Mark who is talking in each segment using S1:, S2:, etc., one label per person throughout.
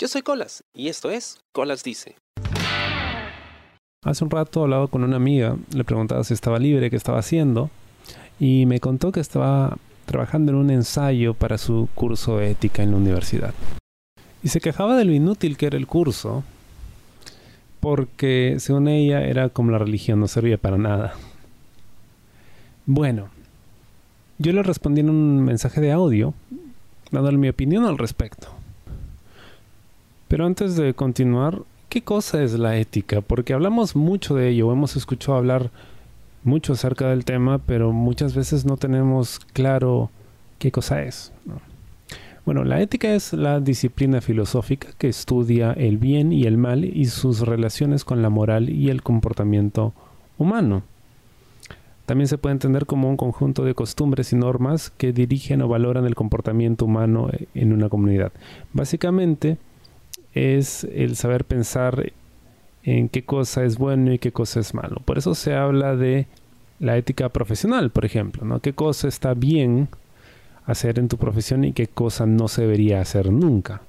S1: Yo soy Colas y esto es Colas Dice.
S2: Hace un rato hablaba con una amiga, le preguntaba si estaba libre, qué estaba haciendo, y me contó que estaba trabajando en un ensayo para su curso de ética en la universidad. Y se quejaba de lo inútil que era el curso, porque según ella era como la religión, no servía para nada. Bueno, yo le respondí en un mensaje de audio, dándole mi opinión al respecto. Pero antes de continuar, ¿qué cosa es la ética? Porque hablamos mucho de ello, hemos escuchado hablar mucho acerca del tema, pero muchas veces no tenemos claro qué cosa es. Bueno, la ética es la disciplina filosófica que estudia el bien y el mal y sus relaciones con la moral y el comportamiento humano. También se puede entender como un conjunto de costumbres y normas que dirigen o valoran el comportamiento humano en una comunidad. Básicamente, es el saber pensar en qué cosa es bueno y qué cosa es malo. Por eso se habla de la ética profesional, por ejemplo, ¿no? ¿Qué cosa está bien hacer en tu profesión y qué cosa no se debería hacer nunca?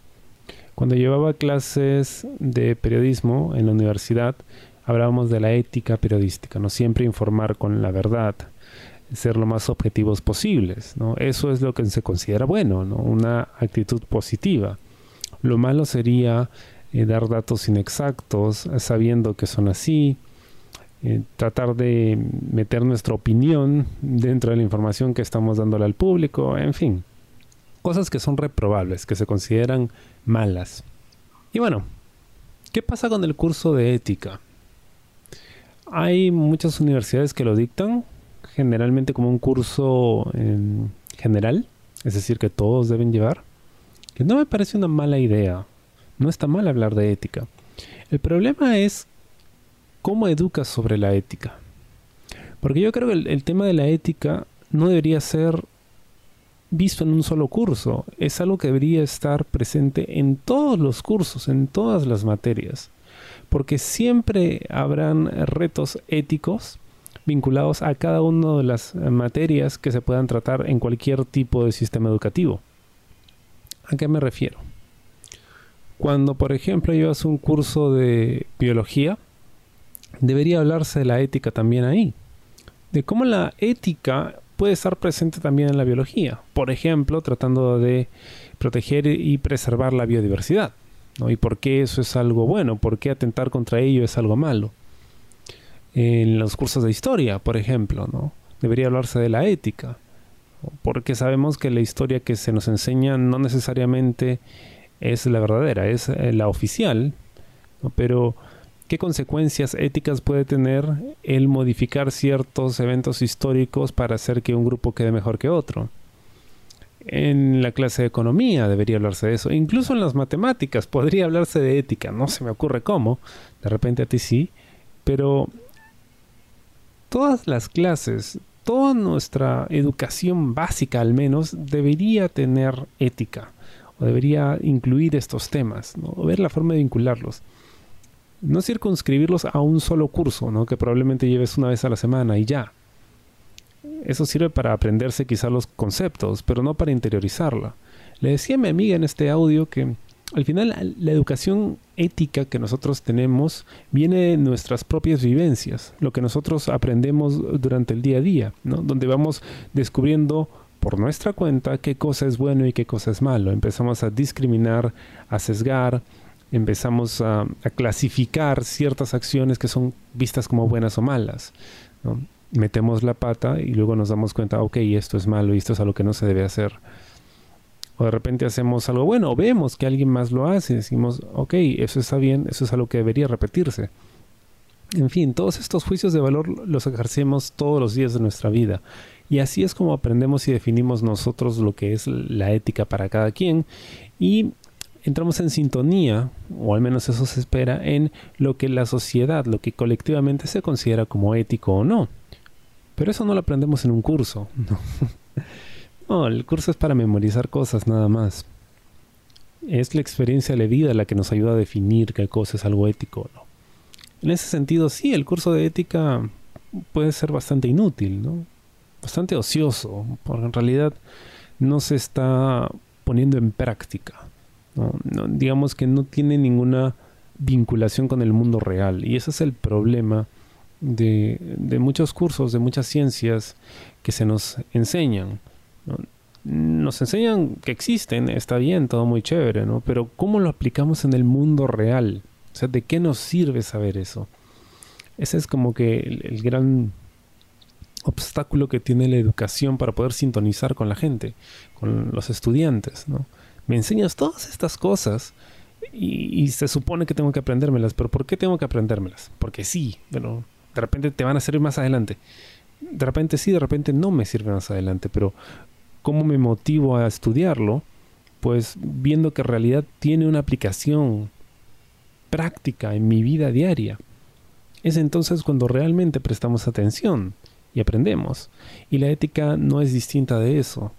S2: Cuando llevaba clases de periodismo en la universidad, hablábamos de la ética periodística, no siempre informar con la verdad, ser lo más objetivos posibles, ¿no? Eso es lo que se considera bueno, ¿no? Una actitud positiva. Lo malo sería eh, dar datos inexactos, sabiendo que son así, eh, tratar de meter nuestra opinión dentro de la información que estamos dándole al público, en fin, cosas que son reprobables, que se consideran malas. Y bueno, ¿qué pasa con el curso de ética? Hay muchas universidades que lo dictan, generalmente como un curso en general, es decir, que todos deben llevar no me parece una mala idea. No está mal hablar de ética. El problema es cómo educas sobre la ética. Porque yo creo que el, tema de la ética no debería ser visto en un solo curso. Es algo que debería estar presente en todos los cursos, en todas las materias. Porque siempre habrán retos éticos vinculados a cada una de las materias que se puedan tratar en cualquier tipo de sistema educativo. ¿A qué me refiero? Cuando, por ejemplo, llevas un curso de biología, debería hablarse de la ética también ahí. De cómo la ética puede estar presente también en la biología. Por ejemplo, tratando de proteger y preservar la biodiversidad. ¿no? Y por qué eso es algo bueno, por qué atentar contra ello es algo malo. En los cursos de historia, por ejemplo, ¿no? debería hablarse de la ética porque sabemos que la historia que se nos enseña no necesariamente es la verdadera, es eh, la oficial, pero ¿qué consecuencias éticas puede tener el modificar ciertos eventos históricos para hacer que un grupo quede mejor que otro? En la clase de economía debería hablarse de eso, incluso en las matemáticas podría hablarse de ética, no se me ocurre cómo, de repente a ti sí, pero todas las clases toda nuestra educación básica al menos debería tener ética o debería incluir estos temas, o ver la forma de vincularlos. No circunscribirlos a un solo curso, ¿no? que probablemente lleves una vez a la semana y ya. Eso sirve para aprenderse quizá los conceptos, pero no para interiorizarla. Le decía a mi amiga en este audio que al final la educación ética que nosotros tenemos viene de nuestras propias vivencias, lo que nosotros aprendemos durante el día a día, ¿no? donde vamos descubriendo por nuestra cuenta qué cosa es bueno y qué cosa es malo. Empezamos a discriminar, a sesgar, empezamos a, clasificar ciertas acciones que son vistas como buenas o malas. Metemos la pata y luego nos damos cuenta, ok, esto es malo y esto es algo que no se debe hacer o de repente hacemos algo bueno, o vemos que alguien más lo hace, decimos, ok, eso está bien, eso es algo que debería repetirse. En fin, todos estos juicios de valor los ejercemos todos los días de nuestra vida. Y así es como aprendemos y definimos nosotros lo que es la ética para cada quien. Y entramos en sintonía, o al menos eso se espera, en lo que la sociedad, lo que colectivamente se considera como ético o no. Pero eso no lo aprendemos en un curso. ¿no? No, el curso es para memorizar cosas nada más. Es la experiencia de vida la que nos ayuda a definir qué cosa es algo ético o no. En ese sentido, sí, el curso de ética puede ser bastante inútil, ¿no? Bastante ocioso, porque en realidad no se está poniendo en práctica. digamos que no tiene ninguna vinculación con el mundo real. Y ese es el problema de, muchos cursos, de muchas ciencias que se nos enseñan. Nos enseñan que existen, está bien, todo muy chévere, ¿no? Pero ¿cómo lo aplicamos en el mundo real? O sea, ¿de qué nos sirve saber eso? Ese es como que el gran obstáculo que tiene la educación para poder sintonizar con la gente, con los estudiantes, ¿no? Me enseñas todas estas cosas y, se supone que tengo que aprendérmelas, pero ¿por qué tengo que aprendérmelas? Porque sí, de repente te van a servir más adelante. De repente sí, de repente no me sirve más adelante, pero ¿cómo me motivo a estudiarlo? Pues viendo que en realidad tiene una aplicación práctica en mi vida diaria. Es entonces cuando realmente prestamos atención y aprendemos. Y la ética no es distinta de eso.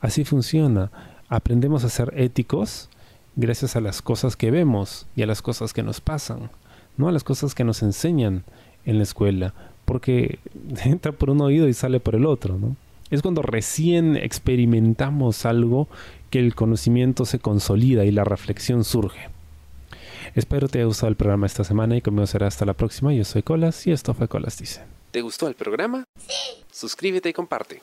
S2: Así funciona. Aprendemos a ser éticos gracias a las cosas que vemos y a las cosas que nos pasan, no a las cosas que nos enseñan en la escuela, porque entra por un oído y sale por el otro, ¿no? Es cuando recién experimentamos algo que el conocimiento se consolida y la reflexión surge. Espero te haya gustado el programa esta semana y conmigo será hasta la próxima. Yo soy Colas y esto fue Colas Dice.
S1: ¿Te gustó el programa? Sí. Suscríbete y comparte.